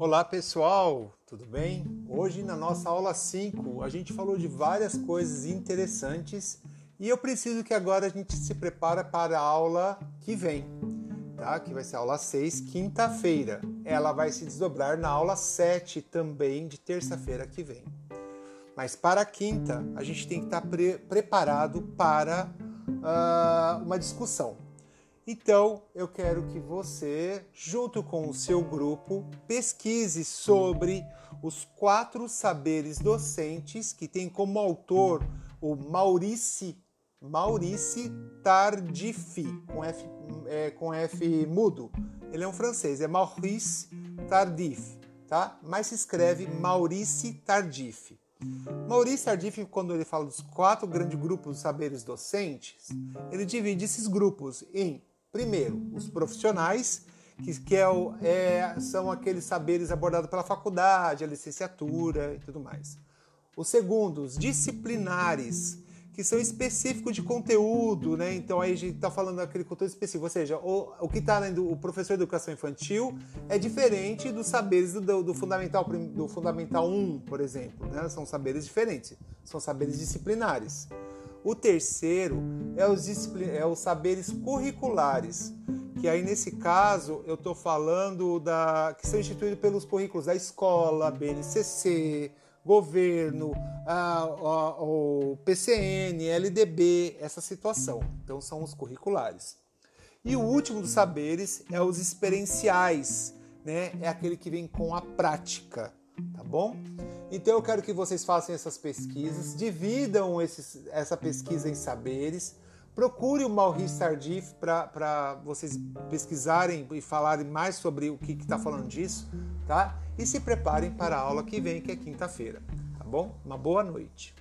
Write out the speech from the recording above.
Olá pessoal, tudo bem? Hoje na nossa aula 5 a gente falou de várias coisas interessantes e eu preciso que agora a gente se prepare para a aula que vem, tá? Que vai ser a aula 6, quinta-feira. Ela vai se desdobrar na aula 7 também de terça-feira que vem. Mas para a quinta a gente tem que estar pre preparado para uh, uma discussão. Então, eu quero que você, junto com o seu grupo, pesquise sobre os quatro saberes docentes que tem como autor o Maurice, Maurice Tardif, com F, é, com F mudo. Ele é um francês, é Maurice Tardif, tá? Mas se escreve Maurice Tardif. Maurice Tardif, quando ele fala dos quatro grandes grupos de saberes docentes, ele divide esses grupos em Primeiro, os profissionais, que, que é é, são aqueles saberes abordados pela faculdade, a licenciatura e tudo mais. O segundo, os disciplinares, que são específicos de conteúdo, né? Então aí a gente está falando daquele conteúdo específico, ou seja, o, o que está lendo o professor de educação infantil é diferente dos saberes do, do, fundamental do fundamental 1, por exemplo, né? São saberes diferentes, são saberes disciplinares. O terceiro é os, é os saberes curriculares, que aí nesse caso eu estou falando da que são instituídos pelos currículos da escola, BNCC, governo, a, a, o PCN, LDB, essa situação. Então são os curriculares. E o último dos saberes é os experienciais, né? É aquele que vem com a prática, tá bom? Então eu quero que vocês façam essas pesquisas, dividam esses, essa pesquisa em saberes, procure o Maurice Tardif para vocês pesquisarem e falarem mais sobre o que está falando disso, tá? E se preparem para a aula que vem, que é quinta-feira, tá bom? Uma boa noite.